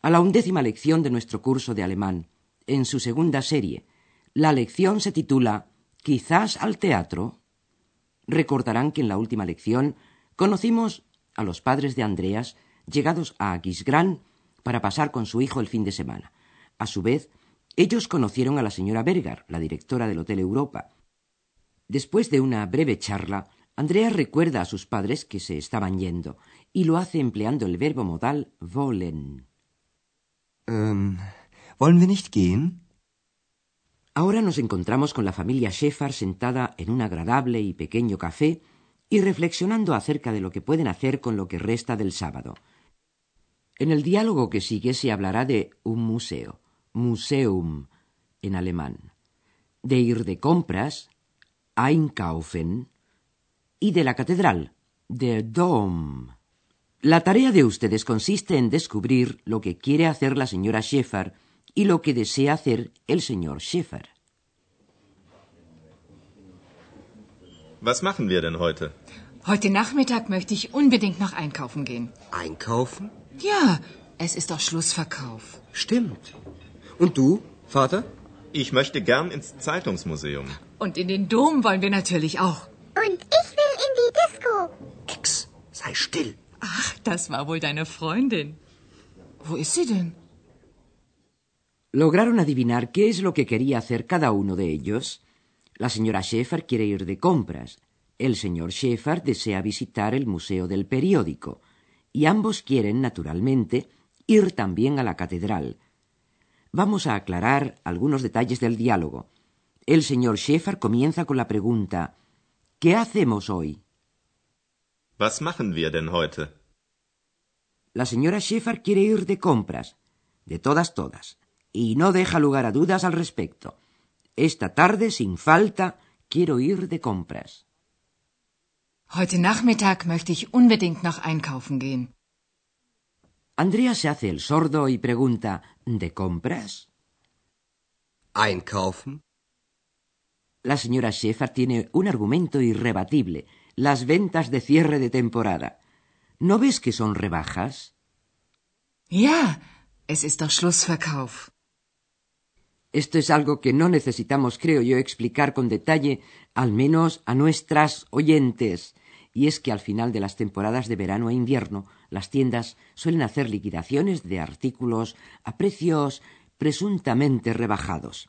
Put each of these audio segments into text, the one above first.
a la undécima lección de nuestro curso de alemán, en su segunda serie. La lección se titula Quizás al teatro. Recordarán que en la última lección conocimos a los padres de Andreas llegados a Aquisgrán para pasar con su hijo el fin de semana. A su vez, ellos conocieron a la señora Berger, la directora del Hotel Europa. Después de una breve charla, Andreas recuerda a sus padres que se estaban yendo y lo hace empleando el verbo modal wollen. Ähm, wollen wir nicht gehen? Ahora nos encontramos con la familia Sheffard sentada en un agradable y pequeño café y reflexionando acerca de lo que pueden hacer con lo que resta del sábado. En el diálogo que sigue se hablará de un museo, Museum en alemán, de ir de compras, einkaufen, y de la catedral, der Dom. La tarea de ustedes consiste en descubrir lo que quiere hacer la señora Sheffard y lo que desea hacer el señor Sheffard. Was machen wir denn heute? Heute Nachmittag möchte ich unbedingt noch einkaufen gehen. Einkaufen? Ja, es ist doch Schlussverkauf. Stimmt. Und du, Vater? Ich möchte gern ins Zeitungsmuseum. Und in den Dom wollen wir natürlich auch. Und ich will in die Disco. Ex, sei still. Ach, das war wohl deine Freundin. Wo ist sie denn? ¿Lograron adivinar qué es lo que quería hacer cada uno de ellos? La señora Sheffard quiere ir de compras. El señor Sheffard desea visitar el Museo del Periódico. Y ambos quieren, naturalmente, ir también a la catedral. Vamos a aclarar algunos detalles del diálogo. El señor Sheffard comienza con la pregunta ¿Qué hacemos hoy? Was machen wir denn heute? La señora Sheffard quiere ir de compras, de todas, todas, y no deja lugar a dudas al respecto. Esta tarde, sin falta, quiero ir de compras. Heute Nachmittag möchte ich unbedingt noch einkaufen gehen. Andrea se hace el sordo y pregunta ¿De compras? Einkaufen? La señora Sheffard tiene un argumento irrebatible, las ventas de cierre de temporada. ¿No ves que son rebajas? Ja, es ist doch Schlussverkauf. Esto es algo que no necesitamos, creo yo, explicar con detalle, al menos a nuestras oyentes. Y es que al final de las temporadas de verano e invierno, las tiendas suelen hacer liquidaciones de artículos a precios presuntamente rebajados.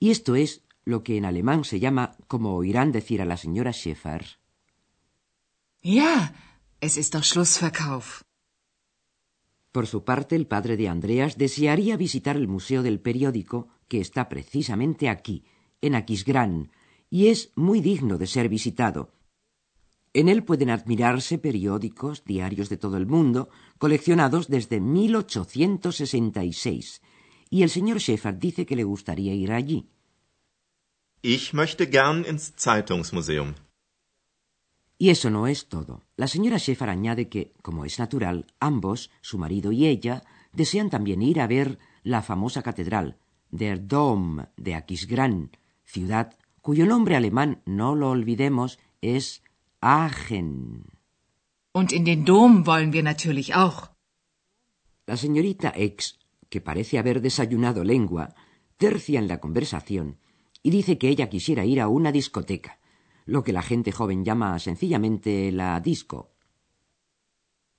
Y esto es lo que en alemán se llama, como oirán decir a la señora Schäfer, Ja, es ist doch Schlussverkauf. Por su parte, el padre de Andreas desearía visitar el Museo del Periódico, que está precisamente aquí, en Aquisgrán, y es muy digno de ser visitado. En él pueden admirarse periódicos, diarios de todo el mundo, coleccionados desde 1866, y el señor Sheffard dice que le gustaría ir allí. Ich möchte gern ins Zeitungsmuseum. Y eso no es todo. La señora Sheffard añade que, como es natural, ambos, su marido y ella, desean también ir a ver la famosa catedral, der Dom de Aquisgrán, ciudad cuyo nombre alemán, no lo olvidemos, es Aachen. Und in den Dom wollen wir natürlich auch. La señorita X, que parece haber desayunado lengua, tercia en la conversación y dice que ella quisiera ir a una discoteca, lo que la gente joven llama sencillamente la disco.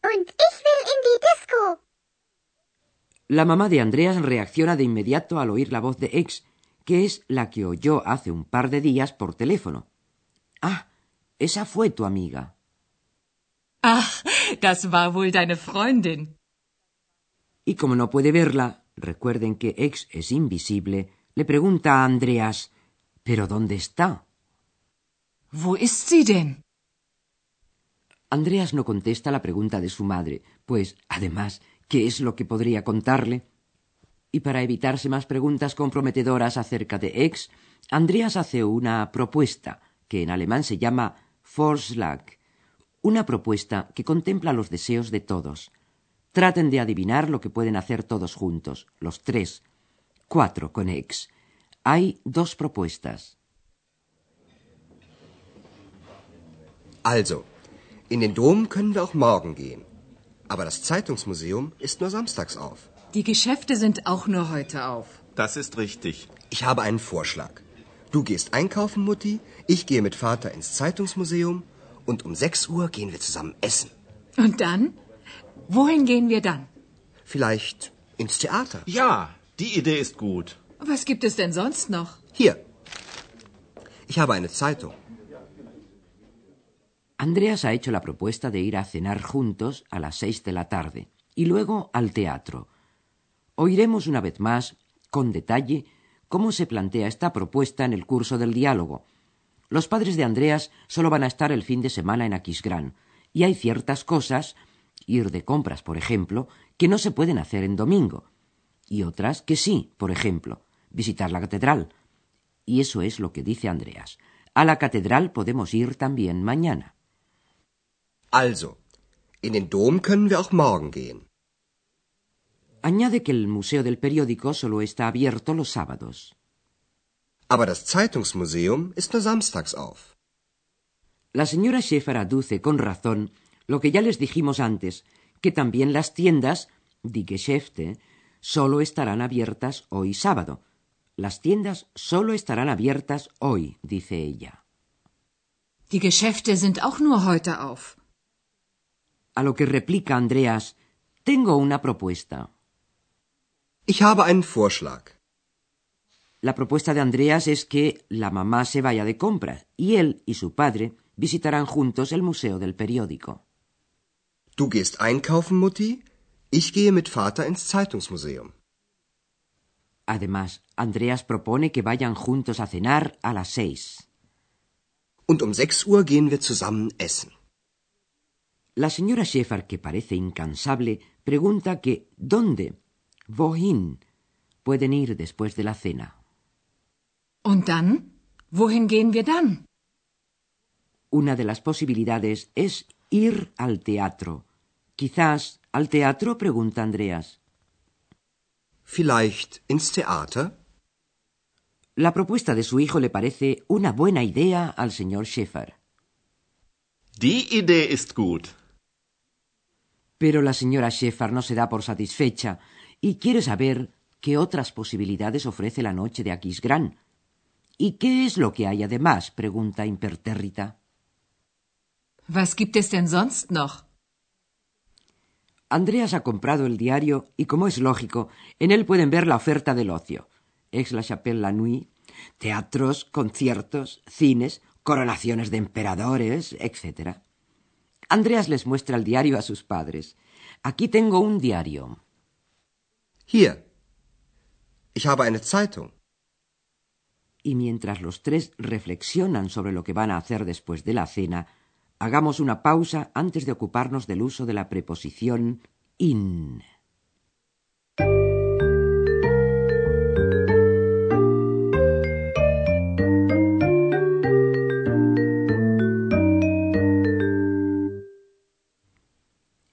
Und ich will in die Disco. La mamá de Andreas reacciona de inmediato al oír la voz de X, que es la que oyó hace un par de días por teléfono. Ah, esa fue tu amiga. Ach, das war wohl deine Freundin. Y como no puede verla, recuerden que X es invisible, le pregunta a Andreas ¿Pero dónde está? Wo ist sie denn? Andreas no contesta la pregunta de su madre, pues, además, ¿qué es lo que podría contarle? Y para evitarse más preguntas comprometedoras acerca de X, Andreas hace una propuesta, que en alemán se llama Vorschlag, una propuesta que contempla los deseos de todos. Traten de adivinar lo que pueden hacer todos juntos, los tres, cuatro con X. Hay dos propuestas. Also, in den Dom können wir auch morgen gehen. Aber das Zeitungsmuseum ist nur samstags auf. Die Geschäfte sind auch nur heute auf. Das ist richtig. Ich habe einen Vorschlag. Du gehst einkaufen, Mutti, ich gehe mit Vater ins Zeitungsmuseum und um 6 Uhr gehen wir zusammen essen. Und dann? Wohin gehen wir dann? Vielleicht ins Theater. Ja, die Idee ist gut. Was gibt es denn sonst noch? Hier. Ich habe eine Zeitung. Andreas ha hecho la propuesta de ir a cenar juntos a las seis de la tarde y luego al teatro. Oiremos una vez más, con detalle, cómo se plantea esta propuesta en el curso del diálogo. Los padres de Andreas solo van a estar el fin de semana en Aquisgrán, y hay ciertas cosas, ir de compras, por ejemplo, que no se pueden hacer en domingo, y otras que sí, por ejemplo, visitar la catedral. Y eso es lo que dice Andreas. A la catedral podemos ir también mañana. Also, in den Dom können wir auch morgen gehen. Añade que el Museo del Periódico solo está abierto los sábados. Aber das Zeitungsmuseum ist nur samstags auf. La señora Schäfer aduce con razón lo que ya les dijimos antes, que también las tiendas, die Geschäfte, solo estarán abiertas hoy sábado. Las tiendas solo estarán abiertas hoy, dice ella. Die Geschäfte sind auch nur heute auf. A lo que replica Andreas, tengo una propuesta. Ich habe einen Vorschlag. La propuesta de Andreas es que la mamá se vaya de compras y él y su padre visitarán juntos el Museo del Periódico. Du gehst einkaufen, Mutti, ich gehe mit Vater ins Zeitungsmuseum. Además, Andreas propone que vayan juntos a cenar a las seis. Und um 6 Uhr gehen wir zusammen essen. La señora Schäfer, que parece incansable, pregunta que ¿dónde? Wohin? Pueden ir después de la cena. Und dann? Wohin gehen wir dann? Una de las posibilidades es ir al teatro. Quizás al teatro, pregunta Andreas. Vielleicht ins Theater? La propuesta de su hijo le parece una buena idea al señor Schäfer. Die Idee ist gut. Pero la señora Schäfer no se da por satisfecha y quiere saber qué otras posibilidades ofrece la noche de Aquisgrán. ¿Y qué es lo que hay además? pregunta impertérrita. Was gibt es denn sonst noch? Andreas ha comprado el diario y, como es lógico, en él pueden ver la oferta del ocio. Ex la Chapelle la Nuit, teatros, conciertos, cines, coronaciones de emperadores, etc. Andreas les muestra el diario a sus padres. Aquí tengo un diario. Hier. Ich habe eine Zeitung. Y mientras los tres reflexionan sobre lo que van a hacer después de la cena, hagamos una pausa antes de ocuparnos del uso de la preposición in.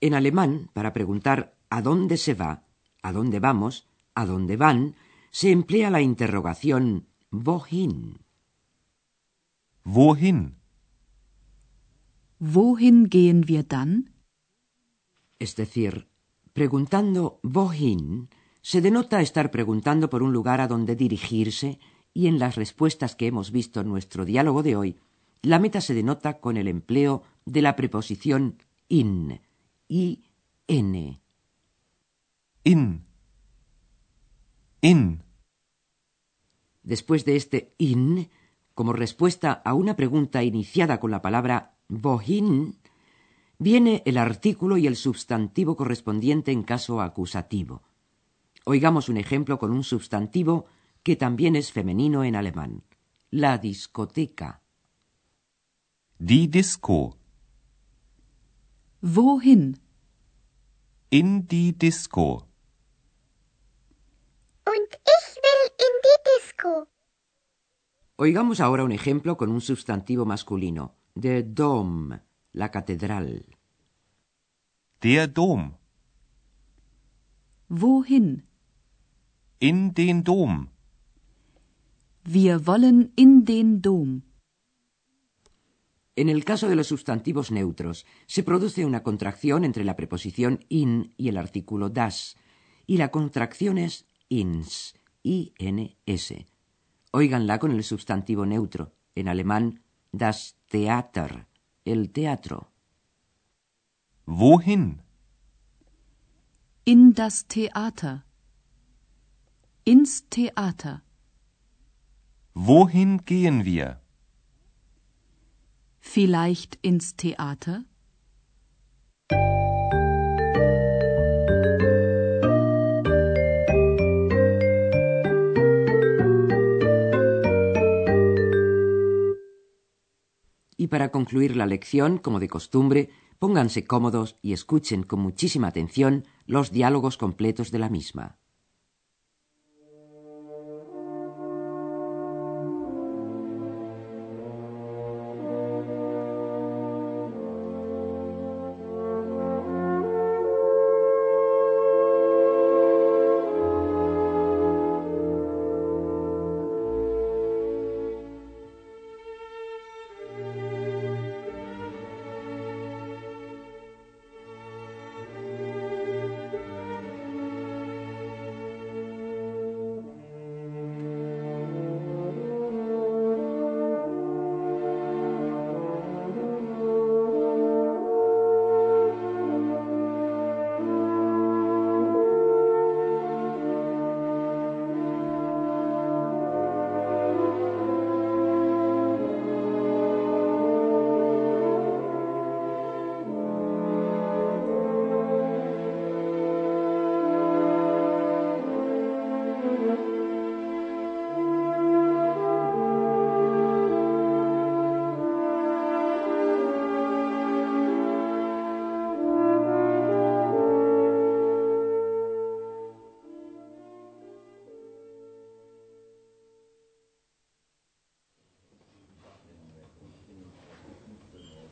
En alemán, para preguntar a dónde se va, a dónde vamos, a dónde van, se emplea la interrogación wohin. Wohin? Wohin gehen wir dann? Es decir, preguntando wohin, se denota estar preguntando por un lugar a donde dirigirse y en las respuestas que hemos visto en nuestro diálogo de hoy, la meta se denota con el empleo de la preposición in, I-N. In. In. Después de este in, como respuesta a una pregunta iniciada con la palabra wohin, viene el artículo y el sustantivo correspondiente en caso acusativo. Oigamos un ejemplo con un sustantivo que también es femenino en alemán. La discoteca. Die Disco. Wohin? In die Disco. Und ich will in die Disco. Oigamos ahora un ejemplo con un sustantivo masculino, de Dom, la catedral. Der Dom. Wohin? In den Dom. Wir wollen in den Dom. En el caso de los sustantivos neutros, se produce una contracción entre la preposición in y el artículo das, y la contracción es ins, I-N-S. Óiganla con el sustantivo neutro, en alemán das Theater, el teatro. Wohin? In das Theater. Ins Theater. Wohin gehen wir? Vielleicht ins Theater? Y para concluir la lección, como de costumbre, pónganse cómodos y escuchen con muchísima atención los diálogos completos de la misma.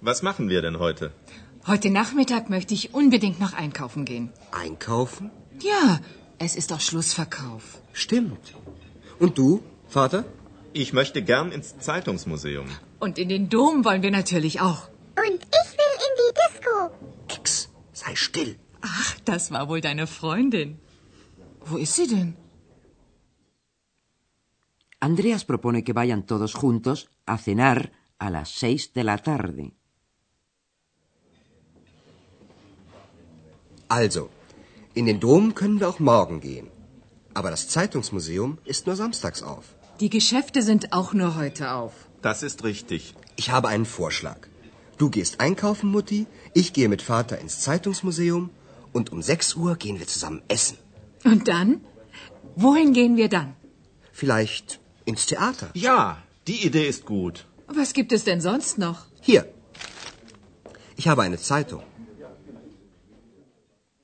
Was machen wir denn heute? Heute Nachmittag möchte ich unbedingt noch einkaufen gehen. Einkaufen? Ja, es ist doch Schlussverkauf. Stimmt. Und du, Vater? Ich möchte gern ins Zeitungsmuseum. Und in den Dom wollen wir natürlich auch. Und ich will in die Disco. Ex, sei still. Ach, das war wohl deine Freundin. Wo ist sie denn? Andreas propone que vayan todos juntos a cenar a las seis de la tarde. Also, in den Dom können wir auch morgen gehen. Aber das Zeitungsmuseum ist nur samstags auf. Die Geschäfte sind auch nur heute auf. Das ist richtig. Ich habe einen Vorschlag. Du gehst einkaufen, Mutti, ich gehe mit Vater ins Zeitungsmuseum und um 6 Uhr gehen wir zusammen essen. Und dann? Wohin gehen wir dann? Vielleicht ins Theater. Ja, die Idee ist gut. Was gibt es denn sonst noch? Hier. Ich habe eine Zeitung.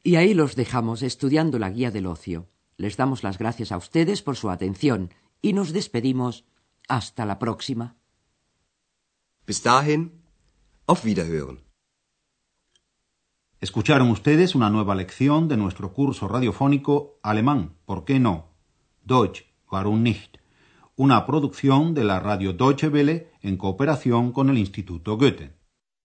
Y ahí los dejamos estudiando la guía del ocio. Les damos las gracias a ustedes por su atención y nos despedimos hasta la próxima. Bis dahin, auf Wiederhören. Escucharon ustedes una nueva lección de nuestro curso radiofónico Alemán, ¿por qué no? Deutsch, warum nicht? Una producción de la radio Deutsche Welle en cooperación con el Instituto Goethe.